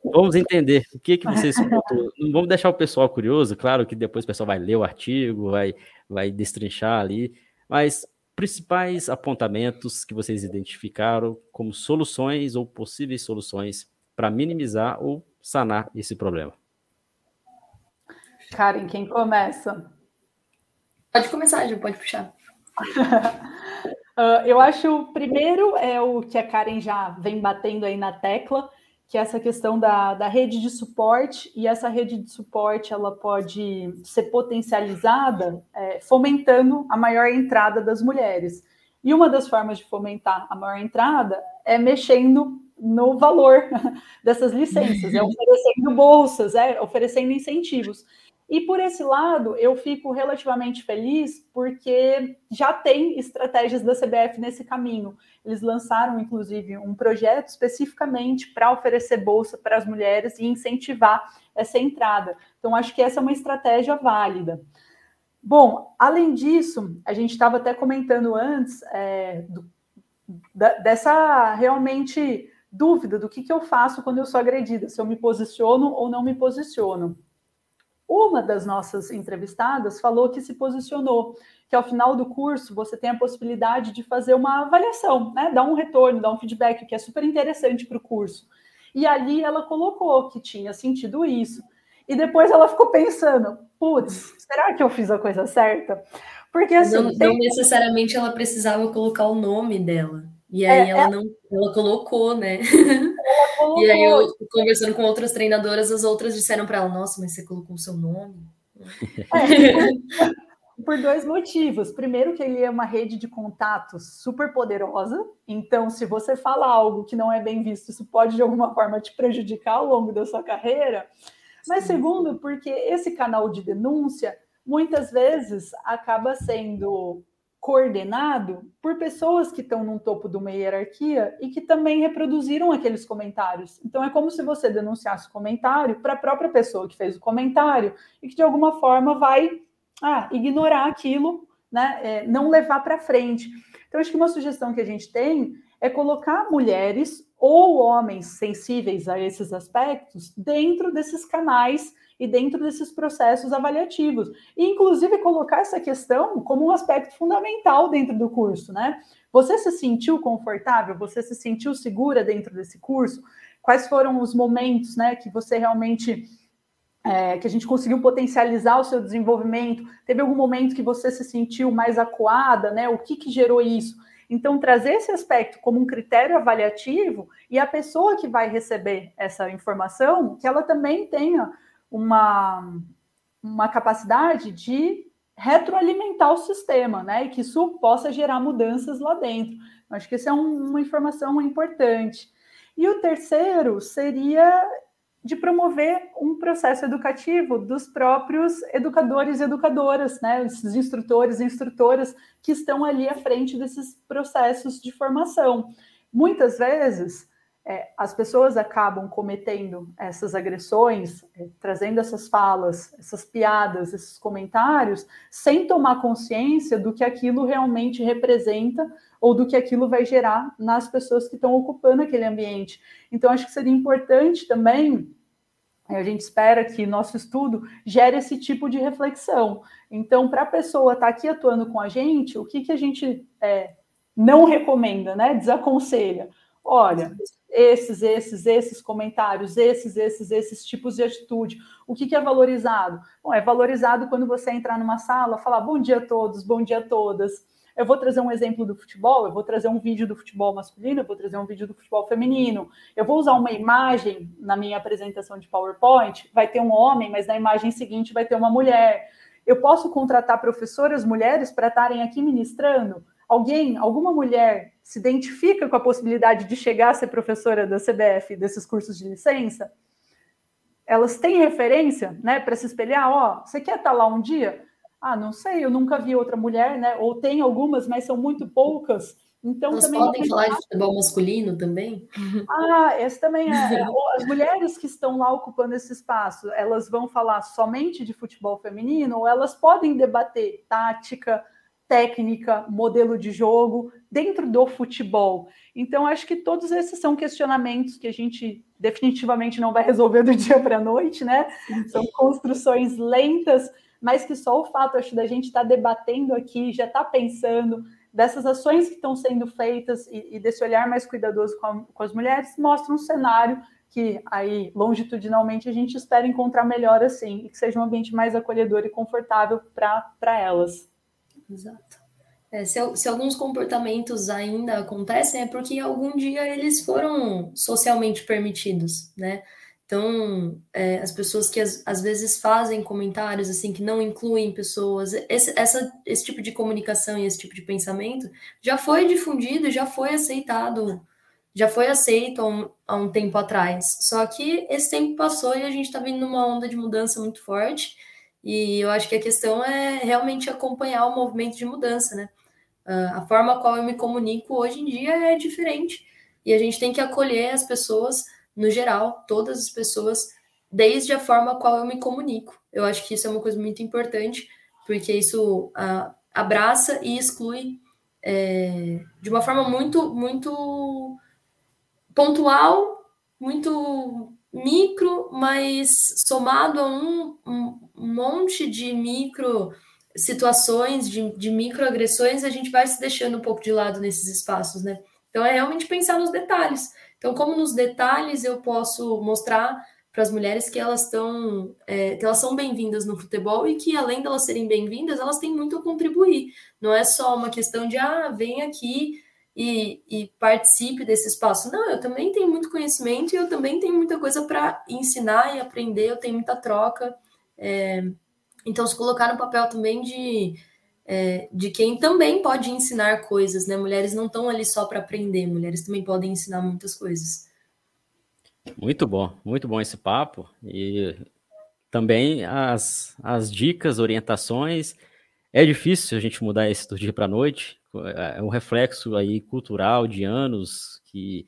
vamos entender o que, que vocês Não vamos deixar o pessoal curioso, claro que depois o pessoal vai ler o artigo, vai, vai destrinchar ali, mas principais apontamentos que vocês identificaram como soluções ou possíveis soluções para minimizar ou sanar esse problema. Karen, quem começa? Pode começar, já pode puxar. uh, eu acho o primeiro é o que a Karen já vem batendo aí na tecla, que é essa questão da, da rede de suporte, e essa rede de suporte ela pode ser potencializada é, fomentando a maior entrada das mulheres. E uma das formas de fomentar a maior entrada é mexendo no valor dessas licenças, é oferecendo bolsas, é oferecendo incentivos. E por esse lado, eu fico relativamente feliz porque já tem estratégias da CBF nesse caminho. Eles lançaram, inclusive, um projeto especificamente para oferecer bolsa para as mulheres e incentivar essa entrada. Então, acho que essa é uma estratégia válida. Bom, além disso, a gente estava até comentando antes é, do, da, dessa realmente dúvida do que, que eu faço quando eu sou agredida, se eu me posiciono ou não me posiciono. Uma das nossas entrevistadas falou que se posicionou, que ao final do curso você tem a possibilidade de fazer uma avaliação, né? dar um retorno, dar um feedback, que é super interessante para o curso. E ali ela colocou que tinha sentido isso. E depois ela ficou pensando: putz, será que eu fiz a coisa certa? Porque assim. Não, tem... não necessariamente ela precisava colocar o nome dela. E aí é, ela é... não ela colocou, né? Colocou. e aí eu conversando com outras treinadoras, as outras disseram para ela: "Nossa, mas você colocou o seu nome?" É, por dois motivos. Primeiro, que ele é uma rede de contatos super poderosa. Então, se você fala algo que não é bem visto, isso pode de alguma forma te prejudicar ao longo da sua carreira. Mas segundo, porque esse canal de denúncia muitas vezes acaba sendo coordenado por pessoas que estão no topo de uma hierarquia e que também reproduziram aqueles comentários. Então é como se você denunciasse o comentário para a própria pessoa que fez o comentário e que de alguma forma vai ah, ignorar aquilo, né? É, não levar para frente. Então acho que uma sugestão que a gente tem é colocar mulheres ou homens sensíveis a esses aspectos dentro desses canais e dentro desses processos avaliativos. E, inclusive, colocar essa questão como um aspecto fundamental dentro do curso, né? Você se sentiu confortável? Você se sentiu segura dentro desse curso? Quais foram os momentos, né, que você realmente é, que a gente conseguiu potencializar o seu desenvolvimento? Teve algum momento que você se sentiu mais acuada, né? O que, que gerou isso? Então, trazer esse aspecto como um critério avaliativo e a pessoa que vai receber essa informação, que ela também tenha uma, uma capacidade de retroalimentar o sistema, né? E que isso possa gerar mudanças lá dentro. Eu acho que essa é um, uma informação importante. E o terceiro seria de promover um processo educativo dos próprios educadores e educadoras, né? Esses instrutores e instrutoras que estão ali à frente desses processos de formação. Muitas vezes é, as pessoas acabam cometendo essas agressões, é, trazendo essas falas, essas piadas, esses comentários, sem tomar consciência do que aquilo realmente representa ou do que aquilo vai gerar nas pessoas que estão ocupando aquele ambiente. Então, acho que seria importante também. É, a gente espera que nosso estudo gere esse tipo de reflexão. Então, para a pessoa estar tá aqui atuando com a gente, o que, que a gente é, não recomenda, né? Desaconselha. Olha, esses, esses, esses comentários, esses, esses, esses tipos de atitude. O que, que é valorizado? Bom, é valorizado quando você entrar numa sala, falar bom dia a todos, bom dia a todas. Eu vou trazer um exemplo do futebol, eu vou trazer um vídeo do futebol masculino, eu vou trazer um vídeo do futebol feminino. Eu vou usar uma imagem na minha apresentação de PowerPoint, vai ter um homem, mas na imagem seguinte vai ter uma mulher. Eu posso contratar professoras mulheres para estarem aqui ministrando? Alguém, alguma mulher se identifica com a possibilidade de chegar a ser professora da CBF desses cursos de licença? Elas têm referência, né, para se espelhar, ó, você quer estar lá um dia? Ah, não sei, eu nunca vi outra mulher, né? Ou tem algumas, mas são muito poucas. Então Elas também podem falar de futebol masculino também? Ah, esse também é. As mulheres que estão lá ocupando esse espaço, elas vão falar somente de futebol feminino ou elas podem debater tática, técnica, modelo de jogo dentro do futebol. Então, acho que todos esses são questionamentos que a gente definitivamente não vai resolver do dia para a noite, né? São construções lentas, mas que só o fato, acho, da gente estar tá debatendo aqui, já está pensando dessas ações que estão sendo feitas e, e desse olhar mais cuidadoso com, a, com as mulheres, mostra um cenário que aí, longitudinalmente, a gente espera encontrar melhor assim, e que seja um ambiente mais acolhedor e confortável para elas. Exato. É, se, se, alguns comportamentos ainda acontecem, é porque algum dia eles foram socialmente permitidos, né? Então, é, as pessoas que às, às, vezes fazem comentários assim que não incluem pessoas, esse, essa, esse tipo de comunicação e esse tipo de pensamento já foi difundido, já foi aceitado, já foi aceito há um, há um tempo atrás. Só que esse tempo passou e a gente está vindo numa onda de mudança muito forte. E eu acho que a questão é realmente acompanhar o movimento de mudança, né? Uh, a forma qual eu me comunico hoje em dia é diferente. E a gente tem que acolher as pessoas, no geral, todas as pessoas, desde a forma qual eu me comunico. Eu acho que isso é uma coisa muito importante, porque isso uh, abraça e exclui é, de uma forma muito, muito pontual, muito micro, mas somado a um, um, um monte de micro situações, de, de microagressões, a gente vai se deixando um pouco de lado nesses espaços, né? Então é realmente pensar nos detalhes. Então, como nos detalhes eu posso mostrar para as mulheres que elas estão, é, que elas são bem-vindas no futebol e que além delas serem bem-vindas, elas têm muito a contribuir. Não é só uma questão de ah, vem aqui e, e participe desse espaço. Não, eu também tenho muito conhecimento e eu também tenho muita coisa para ensinar e aprender. Eu tenho muita troca. É, então, se colocar no papel também de, é, de quem também pode ensinar coisas, né? Mulheres não estão ali só para aprender, mulheres também podem ensinar muitas coisas. Muito bom, muito bom esse papo. E também as, as dicas, orientações. É difícil a gente mudar isso do dia para a noite. É um reflexo aí cultural de anos que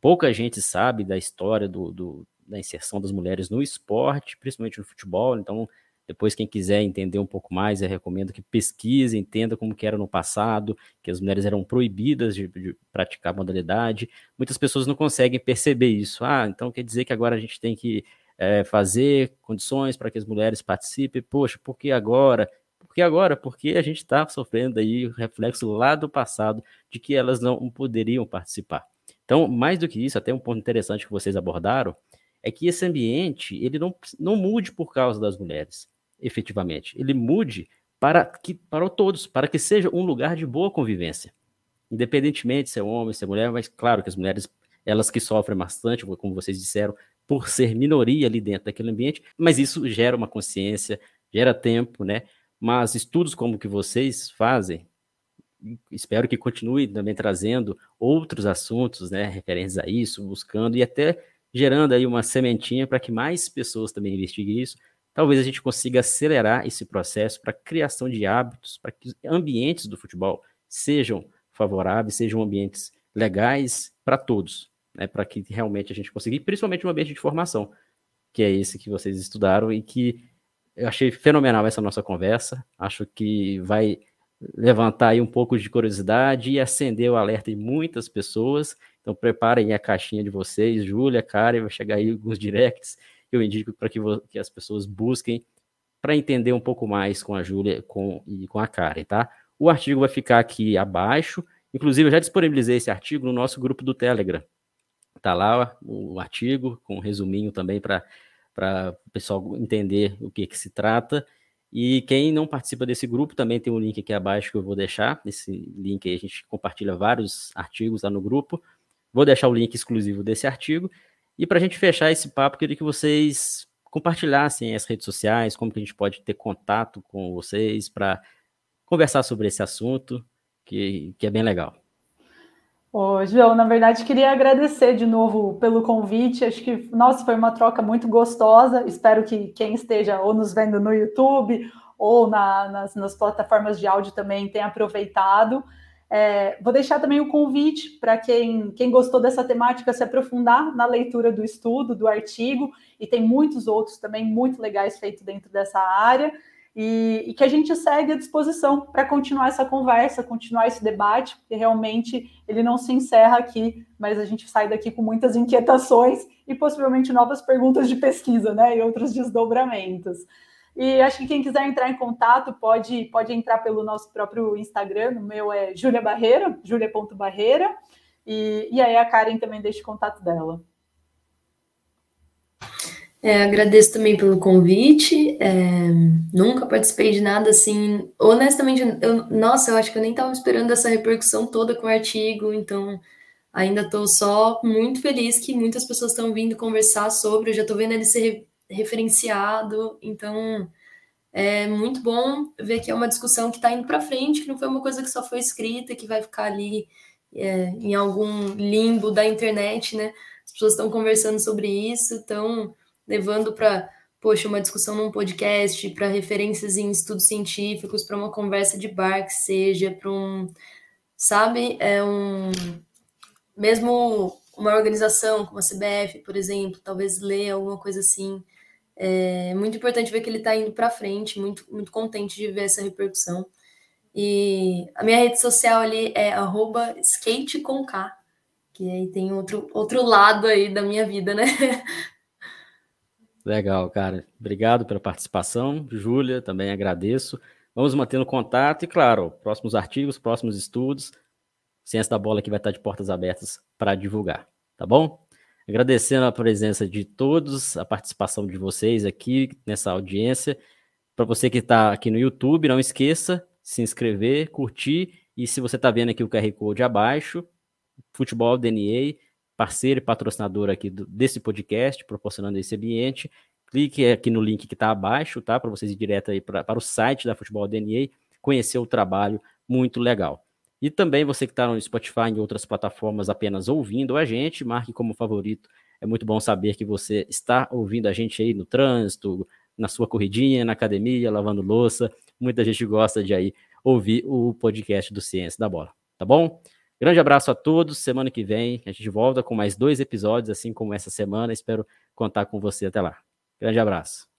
pouca gente sabe da história do, do da inserção das mulheres no esporte, principalmente no futebol. Então, depois, quem quiser entender um pouco mais, eu recomendo que pesquise, entenda como que era no passado, que as mulheres eram proibidas de, de praticar modalidade. Muitas pessoas não conseguem perceber isso. Ah, então quer dizer que agora a gente tem que é, fazer condições para que as mulheres participem. Poxa, por que agora? Por que agora? Porque a gente está sofrendo aí o reflexo lá do passado de que elas não poderiam participar. Então, mais do que isso, até um ponto interessante que vocês abordaram, é que esse ambiente ele não, não mude por causa das mulheres efetivamente. Ele mude para que para todos, para que seja um lugar de boa convivência. Independentemente se é homem, se é mulher, mas claro que as mulheres, elas que sofrem bastante, como vocês disseram, por ser minoria ali dentro daquele ambiente, mas isso gera uma consciência, gera tempo, né? Mas estudos como o que vocês fazem, espero que continue também trazendo outros assuntos, né, referentes a isso, buscando e até gerando aí uma sementinha para que mais pessoas também investiguem isso, talvez a gente consiga acelerar esse processo para criação de hábitos, para que ambientes do futebol sejam favoráveis, sejam ambientes legais para todos, né, para que realmente a gente consiga, principalmente um ambiente de formação, que é esse que vocês estudaram e que eu achei fenomenal essa nossa conversa, acho que vai levantar aí um pouco de curiosidade e acender o alerta em muitas pessoas, então preparem a caixinha de vocês, Júlia, Karen, vai chegar aí alguns directs, eu indico para que, que, as pessoas busquem para entender um pouco mais com a Júlia com, e com a Karen, tá? O artigo vai ficar aqui abaixo. Inclusive, eu já disponibilizei esse artigo no nosso grupo do Telegram. Tá lá o artigo, com um resuminho também para o pessoal entender o que, que se trata. E quem não participa desse grupo também tem um link aqui abaixo que eu vou deixar. Esse link aí a gente compartilha vários artigos lá no grupo. Vou deixar o link exclusivo desse artigo. E para a gente fechar esse papo, queria que vocês compartilhassem as redes sociais, como que a gente pode ter contato com vocês para conversar sobre esse assunto, que, que é bem legal. Ô, João, na verdade, queria agradecer de novo pelo convite. Acho que, nossa, foi uma troca muito gostosa. Espero que quem esteja ou nos vendo no YouTube ou na, nas, nas plataformas de áudio também tenha aproveitado. É, vou deixar também o convite para quem, quem gostou dessa temática se aprofundar na leitura do estudo, do artigo, e tem muitos outros também muito legais feitos dentro dessa área. e, e, que a gente segue à disposição para continuar essa conversa, continuar esse debate, porque realmente ele não se encerra aqui, mas a gente sai daqui com muitas inquietações e possivelmente novas perguntas de pesquisa, né, e outros desdobramentos. E acho que quem quiser entrar em contato pode, pode entrar pelo nosso próprio Instagram, o meu é Júlia Barreira, julia.barreira, e, e aí a Karen também deixa o contato dela. É, agradeço também pelo convite. É, nunca participei de nada assim. Honestamente, eu, nossa, eu acho que eu nem estava esperando essa repercussão toda com o artigo, então ainda estou só muito feliz que muitas pessoas estão vindo conversar sobre. Eu já estou vendo ele ser referenciado, então é muito bom ver que é uma discussão que está indo para frente, que não foi uma coisa que só foi escrita, que vai ficar ali é, em algum limbo da internet, né? As pessoas estão conversando sobre isso, estão levando para, poxa, uma discussão num podcast, para referências em estudos científicos, para uma conversa de bar que seja, para um, sabe, é um mesmo uma organização como a CBF, por exemplo, talvez ler alguma coisa assim. É muito importante ver que ele está indo para frente, muito, muito contente de ver essa repercussão. E a minha rede social ali é @skateconk, que aí tem outro, outro lado aí da minha vida, né? Legal, cara. Obrigado pela participação. Júlia, também agradeço. Vamos mantendo contato e, claro, próximos artigos, próximos estudos. Ciência da Bola que vai estar de portas abertas para divulgar, tá bom? Agradecendo a presença de todos, a participação de vocês aqui nessa audiência. Para você que está aqui no YouTube, não esqueça se inscrever, curtir e se você está vendo aqui o QR Code abaixo, Futebol DNA, parceiro e patrocinador aqui do, desse podcast, proporcionando esse ambiente. Clique aqui no link que está abaixo, tá? Para vocês ir direto aí pra, para o site da Futebol DNA, conhecer o trabalho muito legal. E também você que está no Spotify e em outras plataformas apenas ouvindo a gente, marque como favorito. É muito bom saber que você está ouvindo a gente aí no trânsito, na sua corridinha, na academia, lavando louça. Muita gente gosta de aí ouvir o podcast do Ciência da Bola, tá bom? Grande abraço a todos. Semana que vem a gente volta com mais dois episódios, assim como essa semana. Espero contar com você até lá. Grande abraço.